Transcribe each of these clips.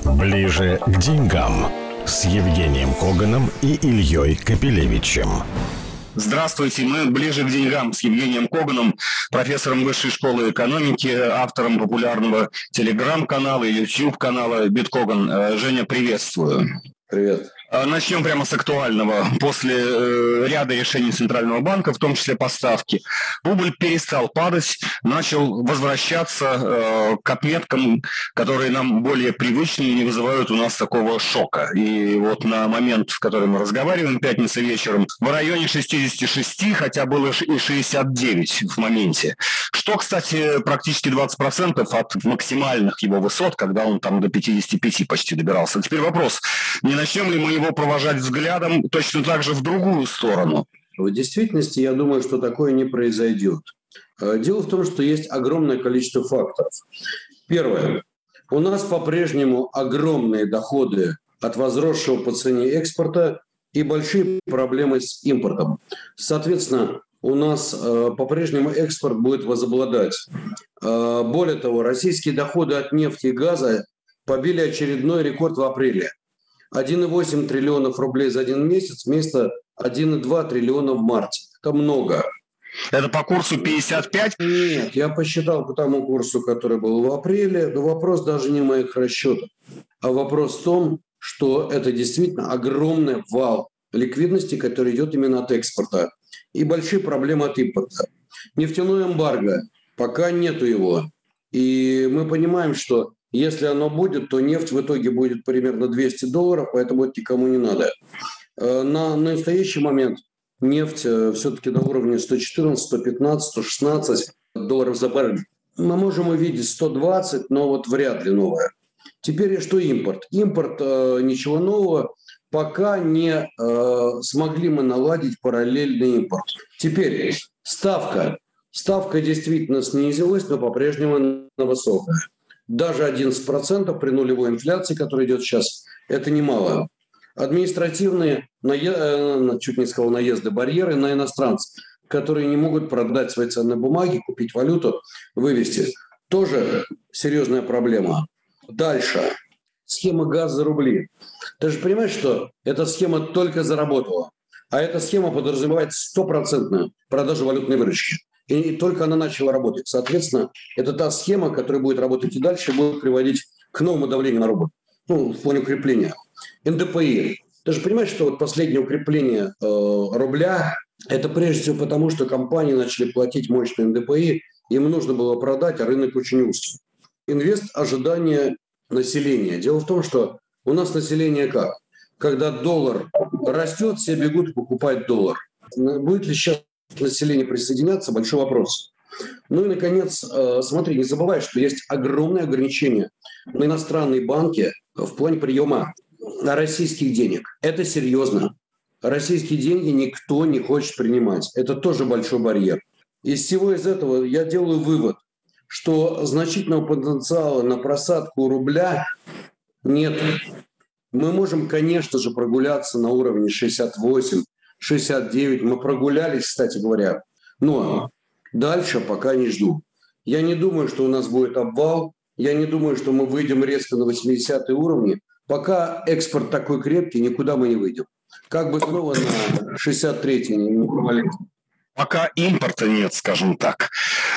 Ближе к деньгам с Евгением Коганом и Ильей Капелевичем. Здравствуйте, мы ближе к деньгам с Евгением Коганом, профессором Высшей школы экономики, автором популярного телеграм-канала и YouTube-канала Биткоган. Э, Женя, приветствую. Привет. А, начнем прямо с актуального. После э, ряда решений Центрального банка, в том числе поставки, рубль перестал падать, начал возвращаться э, к отметкам, которые нам более привычны и не вызывают у нас такого шока. И вот на момент, в который мы разговариваем, пятница вечером, в районе 66, хотя было и 69 в моменте. Что, кстати, практически 20% от максимальных его высот, когда он там до 55 почти добирался. Теперь вопрос, не начнем ли мы его провожать взглядом точно так же в другую сторону. В действительности, я думаю, что такое не произойдет. Э, дело в том, что есть огромное количество факторов. Первое. У нас по-прежнему огромные доходы от возросшего по цене экспорта и большие проблемы с импортом. Соответственно, у нас э, по-прежнему экспорт будет возобладать. Э, более того, российские доходы от нефти и газа побили очередной рекорд в апреле. 1,8 триллионов рублей за один месяц вместо 1,2 триллиона в марте. Это много. Это по курсу 55? Нет, я посчитал по тому курсу, который был в апреле. Но вопрос даже не моих расчетах, а вопрос в том, что это действительно огромный вал ликвидности, который идет именно от экспорта. И большие проблемы от импорта. Нефтяное эмбарго, пока нету его. И мы понимаем, что если оно будет, то нефть в итоге будет примерно 200 долларов, поэтому это никому не надо. Э, на, настоящий момент нефть э, все-таки на уровне 114, 115, 116 долларов за баррель. Мы можем увидеть 120, но вот вряд ли новое. Теперь что импорт? Импорт э, ничего нового, пока не э, смогли мы наладить параллельный импорт. Теперь ставка. Ставка действительно снизилась, но по-прежнему она высокая даже 11% при нулевой инфляции, которая идет сейчас, это немало. Административные, э, чуть не сказал, наезды, барьеры на иностранцев, которые не могут продать свои ценные бумаги, купить валюту, вывести. Тоже серьезная проблема. Дальше. Схема газ за рубли. Ты же понимаешь, что эта схема только заработала. А эта схема подразумевает стопроцентную продажу валютной выручки. И только она начала работать. Соответственно, это та схема, которая будет работать и дальше, будет приводить к новому давлению на рубль. Ну, в плане укрепления. НДПИ. Ты же понимаешь, что вот последнее укрепление э, рубля – это прежде всего потому, что компании начали платить мощные НДПИ, им нужно было продать, а рынок очень узкий. Инвест – ожидания населения. Дело в том, что у нас население как? Когда доллар растет, все бегут покупать доллар. Будет ли сейчас населения присоединяться, большой вопрос. Ну и, наконец, э, смотри, не забывай, что есть огромные ограничения на иностранные банки в плане приема российских денег. Это серьезно. Российские деньги никто не хочет принимать. Это тоже большой барьер. Из всего из этого я делаю вывод, что значительного потенциала на просадку рубля нет. Мы можем, конечно же, прогуляться на уровне 68, 69. Мы прогулялись, кстати говоря. Но дальше пока не жду. Я не думаю, что у нас будет обвал. Я не думаю, что мы выйдем резко на 80 уровни. Пока экспорт такой крепкий, никуда мы не выйдем. Как бы снова на 63 не провалиться. Пока импорта нет, скажем так.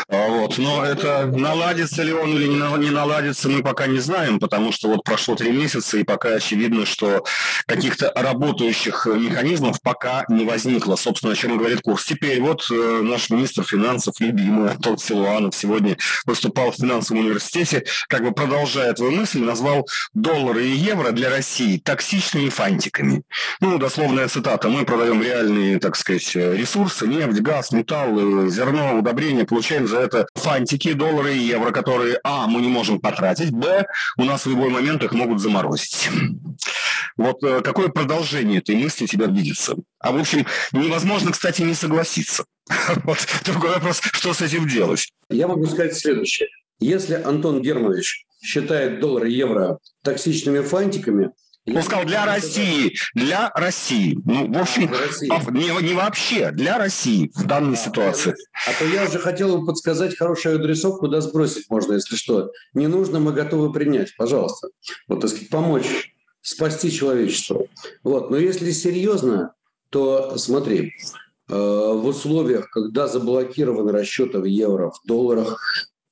А, вот. Но это наладится ли он или не наладится, мы пока не знаем, потому что вот прошло три месяца, и пока очевидно, что каких-то работающих механизмов пока не возникло. Собственно, о чем говорит курс. Теперь вот э, наш министр финансов, любимый Антон Силуанов, сегодня выступал в финансовом университете, как бы продолжая твою мысль, назвал доллары и евро для России токсичными фантиками. Ну, дословная цитата. Мы продаем реальные, так сказать, ресурсы, нефть, газ, металл, зерно, удобрения, получаем за это фантики, доллары и евро, которые, а, мы не можем потратить, б, у нас в любой момент их могут заморозить. Вот э, какое продолжение этой мысли тебя видится? А в общем, невозможно, кстати, не согласиться. Вот другой вопрос, что с этим делать? Я могу сказать следующее. Если Антон Германович считает доллар и евро токсичными фантиками, Он сказал для России, для России. Ну, в общем, а, не, не вообще, для России в данной а, ситуации. А то я уже хотел бы подсказать хороший адресок, куда сбросить можно, если что. Не нужно, мы готовы принять, пожалуйста. Вот, так сказать, помочь, спасти человечество. Вот, но если серьезно, то смотри, э, в условиях, когда заблокированы расчеты в евро, в долларах,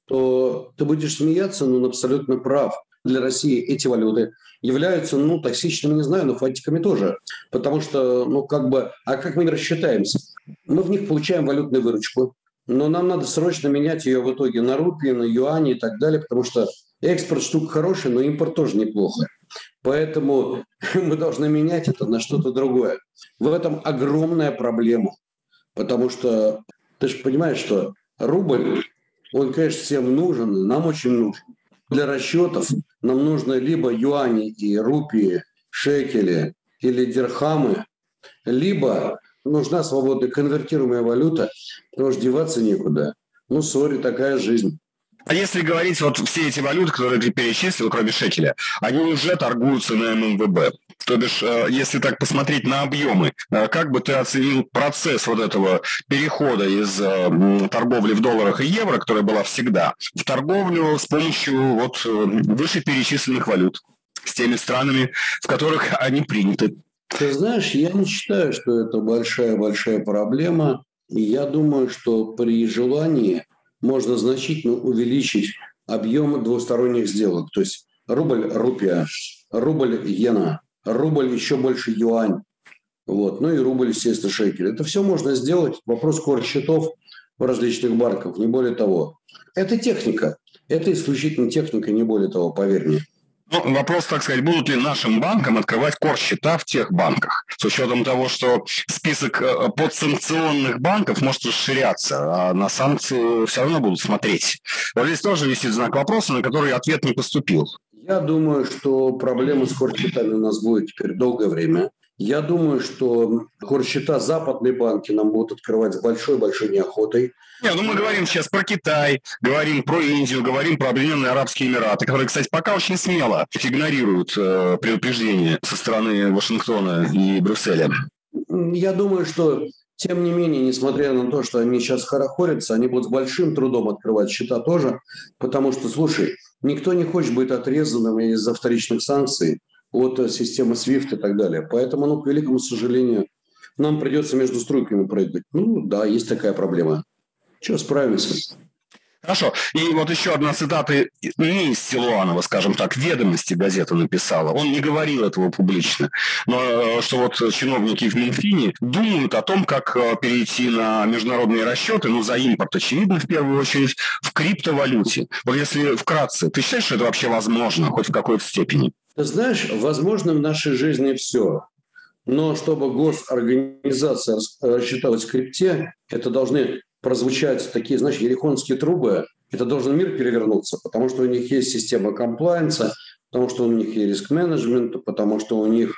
то ты будешь смеяться, но он абсолютно прав. Для России эти валюты являются, ну, токсичными, не знаю, но фантиками тоже. Потому что, ну, как бы, а как мы рассчитаемся? Мы в них получаем валютную выручку, но нам надо срочно менять ее в итоге на рупии, на юани и так далее, потому что экспорт штука хорошая, но импорт тоже неплохо. Поэтому мы должны менять это на что-то другое. В этом огромная проблема. Потому что ты же понимаешь, что рубль, он, конечно, всем нужен, нам очень нужен. Для расчетов нам нужно либо юани и рупии, шекели или дирхамы, либо нужна свободная конвертируемая валюта, потому что деваться некуда. Ну, сори, такая жизнь. А если говорить, вот все эти валюты, которые ты перечислил, кроме шекеля, они уже торгуются на ММВБ. То бишь, э, если так посмотреть на объемы, э, как бы ты оценил процесс вот этого перехода из э, торговли в долларах и евро, которая была всегда, в торговлю с помощью вот вышеперечисленных валют с теми странами, в которых они приняты? Ты знаешь, я не считаю, что это большая-большая проблема. Я думаю, что при желании можно значительно увеличить объем двусторонних сделок. То есть рубль-рупия, рубль-иена, рубль еще больше юань, вот, ну и рубль, естественно, шекель. Это все можно сделать. Вопрос курс счетов в различных банках, не более того. Это техника. Это исключительно техника, не более того, поверь мне. Ну, вопрос, так сказать, будут ли нашим банкам открывать кор-счета в тех банках, с учетом того, что список э, подсанкционных банков может расширяться, а на санкции все равно будут смотреть. Вот здесь тоже висит знак вопроса, на который ответ не поступил. Я думаю, что проблема с корсчетами у нас будет теперь долгое время. Я думаю, что корсчета западные банки нам будут открывать с большой-большой неохотой. Не, ну мы говорим сейчас про Китай, говорим про Индию, говорим про Объединенные Арабские Эмираты, которые, кстати, пока очень смело игнорируют э, предупреждения со стороны Вашингтона и Брюсселя. Я думаю, что тем не менее, несмотря на то, что они сейчас хорохорятся, они будут с большим трудом открывать счета тоже, потому что, слушай, никто не хочет быть отрезанным из-за вторичных санкций от системы SWIFT и так далее. Поэтому, ну, к великому сожалению, нам придется между струйками прыгать. Ну, да, есть такая проблема. Что, справимся? Хорошо. И вот еще одна цитата не из Силуанова, скажем так, ведомости газета написала. Он не говорил этого публично. Но э, что вот чиновники в Минфине думают о том, как э, перейти на международные расчеты, ну, за импорт, очевидно, в первую очередь, в криптовалюте. Вот если вкратце, ты считаешь, что это вообще возможно, хоть в какой-то степени? Ты знаешь, возможно в нашей жизни все. Но чтобы госорганизация рассчиталась в крипте, это должны прозвучать такие, знаешь, ерихонские трубы, это должен мир перевернуться, потому что у них есть система комплайенса, потому что у них есть риск-менеджмент, потому что у них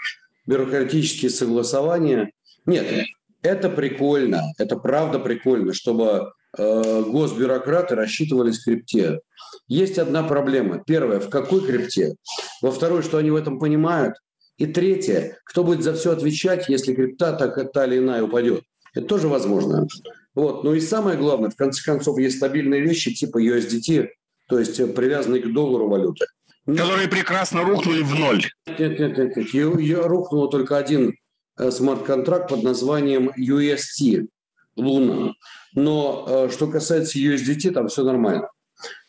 бюрократические согласования. Нет, это прикольно, это правда прикольно, чтобы госбюрократы рассчитывались в крипте. Есть одна проблема. Первая, в какой крипте? Во второй, что они в этом понимают? И третье, кто будет за все отвечать, если крипта так та или иная упадет? Это тоже возможно. Вот. Ну и самое главное, в конце концов, есть стабильные вещи типа USDT, то есть э, привязанные к доллару валюты. Которые прекрасно рухнули в ноль. Нет, нет, нет. нет. Ее рухнул только один э, смарт-контракт под названием UST, Луна. Но э, что касается USDT, там все нормально.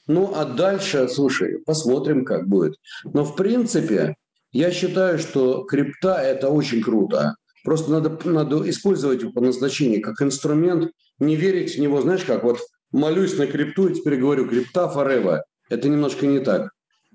Ну, а дальше, слушай, посмотрим, как будет. Но, в принципе, я считаю, что крипта – это очень круто. Просто надо, надо использовать его по назначению как инструмент, не верить в него, знаешь как, вот молюсь на крипту и теперь говорю крипта forever. Это немножко не так.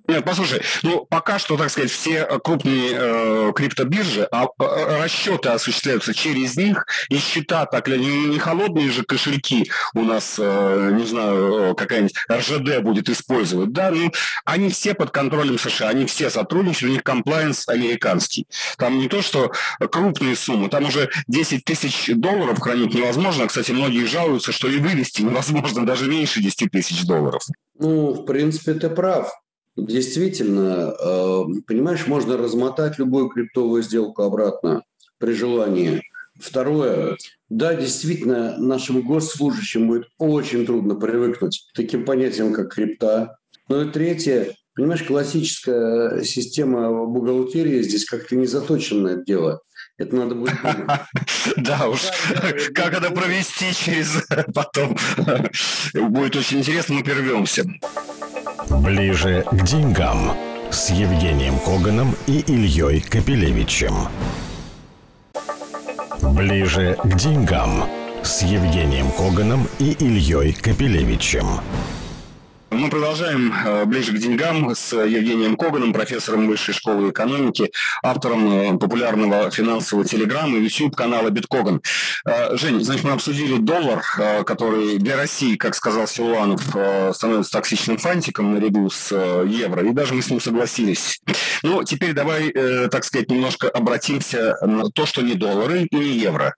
Нет, послушай, ну пока что, так сказать, все крупные э, криптобиржи, а, а, расчеты осуществляются через них, и счета так ли, не, не холодные же кошельки у нас, э, не знаю, э, какая-нибудь РЖД будет использовать, да, ну они все под контролем США, они все сотрудничают, у них комплайенс американский. Там не то, что крупные суммы, там уже 10 тысяч долларов хранить невозможно, кстати, многие жалуются, что и вывести невозможно даже меньше 10 тысяч долларов. Ну, в принципе, ты прав. Действительно, э, понимаешь, можно размотать любую криптовую сделку обратно при желании. Второе. Да, действительно, нашим госслужащим будет очень трудно привыкнуть к таким понятиям, как крипта. Ну и третье. Понимаешь, классическая система бухгалтерии здесь как-то не заточена на это дело. Это надо будет Да уж, как это провести через потом. Будет очень интересно, мы прервемся. Ближе к деньгам с Евгением Коганом и Ильей Капелевичем. Ближе к деньгам с Евгением Коганом и Ильей Капелевичем. Мы продолжаем э, ближе к деньгам с Евгением Коганом, профессором Высшей школы экономики, автором э, популярного финансового телеграмма и YouTube-канала Биткоган. Э, Жень, значит, мы обсудили доллар, который для России, как сказал Силуанов, становится токсичным фантиком наряду с евро, и даже мы с ним согласились. Ну, теперь давай, так сказать, немножко обратимся на то, что не доллары и не евро.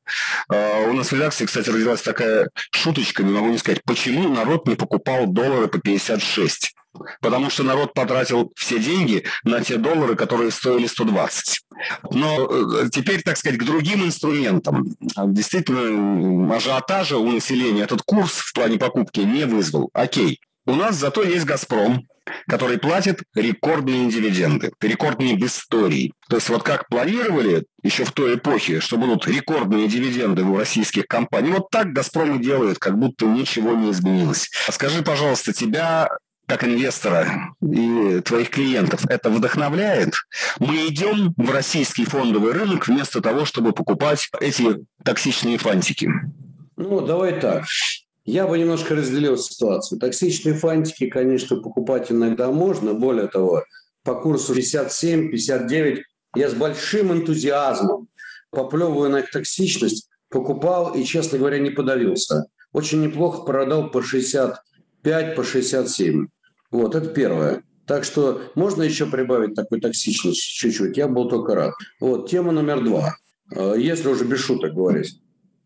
У нас в редакции, кстати, родилась такая шуточка, не могу не сказать, почему народ не покупал доллары по 50 66. Потому что народ потратил все деньги на те доллары, которые стоили 120. Но э, теперь, так сказать, к другим инструментам. Действительно, ажиотажа у населения этот курс в плане покупки не вызвал. Окей. У нас зато есть «Газпром», который платит рекордные дивиденды, рекордные в истории. То есть вот как планировали еще в той эпохе, что будут рекордные дивиденды у российских компаний, вот так «Газпром» и делает, как будто ничего не изменилось. А скажи, пожалуйста, тебя как инвестора и твоих клиентов это вдохновляет? Мы идем в российский фондовый рынок вместо того, чтобы покупать эти токсичные фантики. Ну, давай так. Я бы немножко разделил ситуацию. Токсичные фантики, конечно, покупать иногда можно. Более того, по курсу 57, 59 я с большим энтузиазмом, поплевывая на их токсичность, покупал и, честно говоря, не подавился. Очень неплохо продал по 65, по 67. Вот, это первое. Так что можно еще прибавить такой токсичность чуть-чуть. Я был только рад. Вот, тема номер два. Э, если уже без шуток говорить.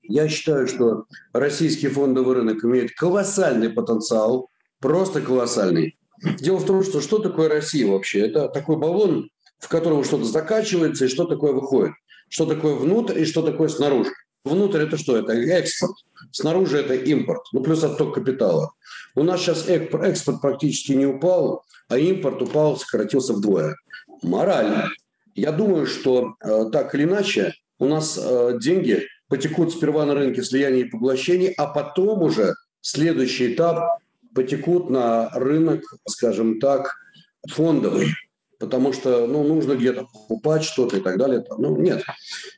Я считаю, что российский фондовый рынок имеет колоссальный потенциал, просто колоссальный. Дело в том, что что такое Россия вообще? Это такой баллон, в котором что-то закачивается и что такое выходит. Что такое внутрь и что такое снаружи. Внутрь это что? Это экспорт. Снаружи это импорт. Ну, плюс отток капитала. У нас сейчас экспорт практически не упал, а импорт упал, сократился вдвое. Мораль. Я думаю, что э, так или иначе у нас э, деньги потекут сперва на рынке слияния и поглощений, а потом уже следующий этап потекут на рынок, скажем так, фондовый. Потому что ну, нужно где-то покупать что-то и так далее. Ну, нет.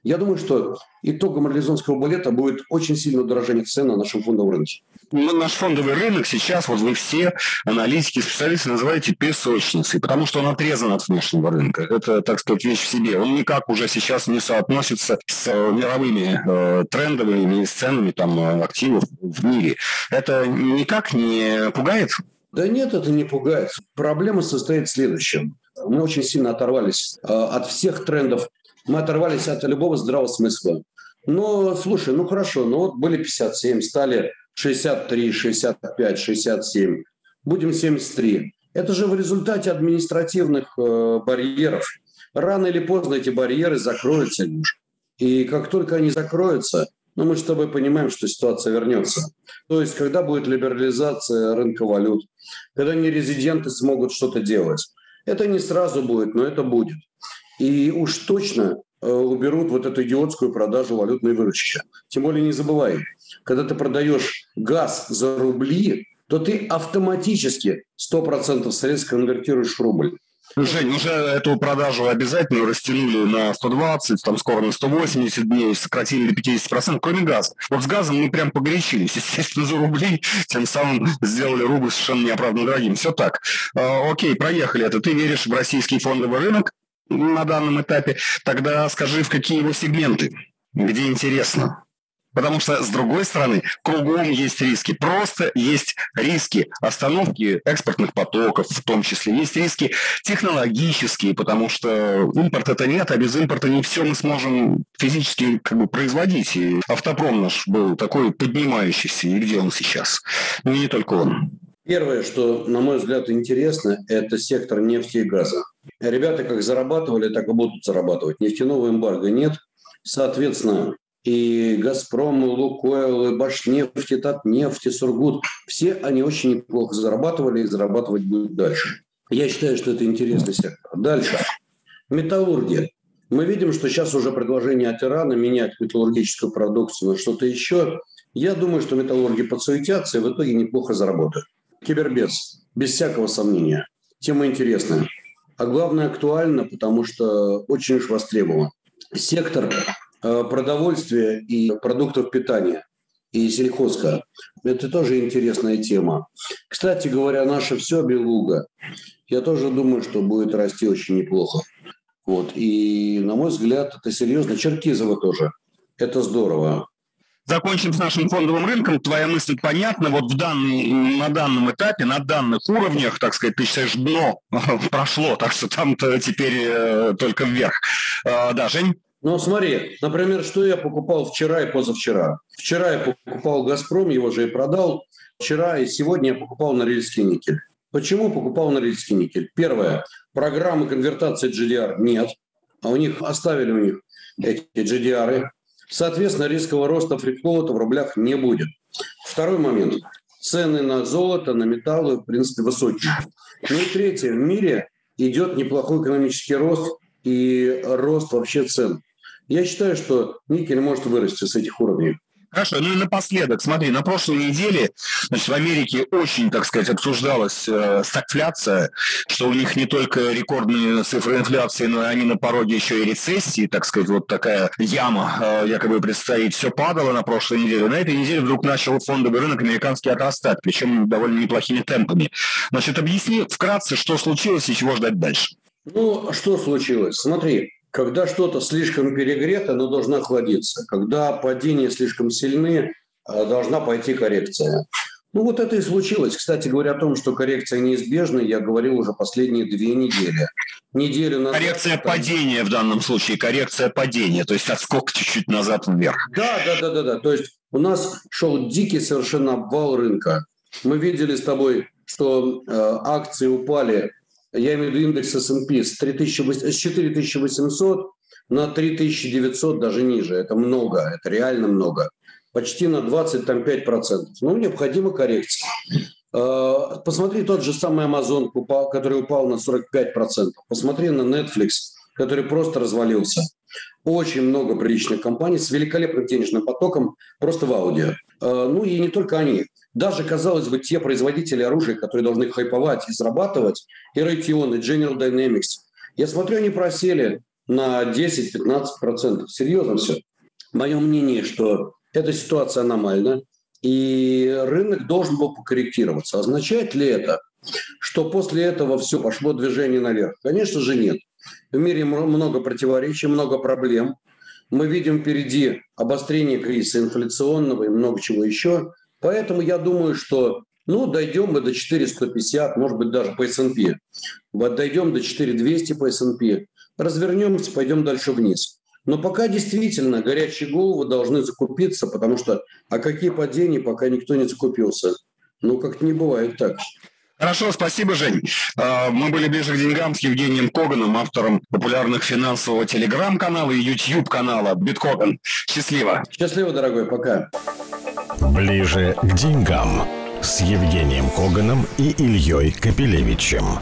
Я думаю, что итогом реализационского балета будет очень сильное удорожание цен на нашем фондовом рынке наш фондовый рынок сейчас, вот вы все аналитики, специалисты называете песочницей, потому что он отрезан от внешнего рынка. Это, так сказать, вещь в себе. Он никак уже сейчас не соотносится с э, мировыми э, трендовыми ценами там, э, активов в мире. Это никак не пугает? Да нет, это не пугает. Проблема состоит в следующем. Мы очень сильно оторвались э, от всех трендов. Мы оторвались от любого здравого смысла. Но, слушай, ну хорошо, ну вот были 57, стали 63, 65, 67, будем 73. Это же в результате административных э, барьеров. Рано или поздно эти барьеры закроются, И как только они закроются, ну, мы с тобой понимаем, что ситуация вернется. То есть, когда будет либерализация рынка валют, когда нерезиденты смогут что-то делать. Это не сразу будет, но это будет. И уж точно э, уберут вот эту идиотскую продажу валютной выручки. Тем более не забывай, когда ты продаешь газ за рубли, то ты автоматически 100% средств конвертируешь в рубль. Жень, уже эту продажу обязательно растянули на 120, там скоро на 180 дней, сократили до 50%, кроме газа. Вот с газом мы прям погорячились, естественно, за рубли, тем самым сделали рубль совершенно неоправданно дорогим. Все так. А, окей, проехали это. Ты веришь в российский фондовый рынок на данном этапе? Тогда скажи, в какие его сегменты, где интересно. Потому что, с другой стороны, кругом есть риски. Просто есть риски остановки экспортных потоков, в том числе. Есть риски технологические, потому что импорт это нет, а без импорта не все мы сможем физически как бы производить. И автопром наш был такой поднимающийся. И где он сейчас? Ну, не только он. Первое, что, на мой взгляд, интересно, это сектор нефти и газа. Ребята как зарабатывали, так и будут зарабатывать. Нефтяного эмбарго нет. Соответственно, и «Газпром», и «Лукойл», и «Башнефть», и «Татнефть», и «Сургут» – все они очень неплохо зарабатывали и зарабатывать будут дальше. Я считаю, что это интересный сектор. Дальше. Металлургия. Мы видим, что сейчас уже предложение от Ирана менять металлургическую продукцию на что-то еще. Я думаю, что металлурги подсуетятся и в итоге неплохо заработают. Кибербез, без всякого сомнения. Тема интересная. А главное, актуально, потому что очень уж востребован. Сектор продовольствия и продуктов питания и сельхозка. Это тоже интересная тема. Кстати говоря, наше все белуга. Я тоже думаю, что будет расти очень неплохо. Вот. И, на мой взгляд, это серьезно. Черкизово тоже. Это здорово. Закончим с нашим фондовым рынком. Твоя мысль понятна. Вот в данный, на данном этапе, на данных уровнях, так сказать, ты считаешь, дно прошло, так что там-то теперь э, только вверх. Э, да, Жень? Ну, смотри, например, что я покупал вчера и позавчера. Вчера я покупал «Газпром», его же и продал. Вчера и сегодня я покупал Норильский никель. Почему покупал Норильский никель? Первое. Программы конвертации GDR нет, а у них оставили у них эти GDR. Соответственно, рискового роста фрикфлоута в рублях не будет. Второй момент. Цены на золото, на металлы, в принципе, высокие. Ну и третье. В мире идет неплохой экономический рост и рост вообще цен. Я считаю, что никель может вырасти с этих уровней. Хорошо, ну и напоследок, смотри, на прошлой неделе значит, в Америке очень, так сказать, обсуждалась э, стагфляция, что у них не только рекордные цифры инфляции, но и они на пороге еще и рецессии, так сказать, вот такая яма э, якобы предстоит. Все падало на прошлой неделе. На этой неделе вдруг начал фондовый рынок американский отрастать, причем довольно неплохими темпами. Значит, объясни вкратце, что случилось и чего ждать дальше. Ну, что случилось? Смотри, когда что-то слишком перегрето, оно должно охладиться. Когда падения слишком сильны, а, должна пойти коррекция. Ну вот это и случилось. Кстати говоря, о том, что коррекция неизбежна, я говорил уже последние две недели. Неделю назад... Коррекция там... падения в данном случае, коррекция падения, то есть отскок чуть-чуть назад вверх. Да, да, да, да, да. То есть у нас шел дикий совершенно обвал рынка. Мы видели с тобой, что э, акции упали я имею в виду индекс S&P с, 3800, с 4800 на 3900, даже ниже. Это много, это реально много. Почти на 25%. Ну, необходима коррекция. А, посмотри тот же самый Amazon, который упал на 45%. Посмотри на Netflix, который просто развалился. Очень много приличных компаний с великолепным денежным потоком просто в аудио. А, ну и не только они. Даже, казалось бы, те производители оружия, которые должны хайповать и зарабатывать, и Raytheon, и General Dynamics, я смотрю, они просели на 10-15%. Серьезно все. Мое мнение, что эта ситуация аномальна, и рынок должен был покорректироваться. Означает ли это, что после этого все пошло движение наверх? Конечно же нет. В мире много противоречий, много проблем. Мы видим впереди обострение кризиса инфляционного и много чего еще. Поэтому я думаю, что ну, дойдем мы до 4150, может быть, даже по S&P. Вот дойдем до 4200 по S&P. Развернемся, пойдем дальше вниз. Но пока действительно горячие головы должны закупиться, потому что а какие падения, пока никто не закупился. Ну, как-то не бывает так. Хорошо, спасибо, Жень. А, мы были ближе к деньгам с Евгением Коганом, автором популярных финансового телеграм-канала и YouTube-канала Биткоган. Счастливо. Счастливо, дорогой, пока. Ближе к деньгам с Евгением Коганом и Ильей Капелевичем.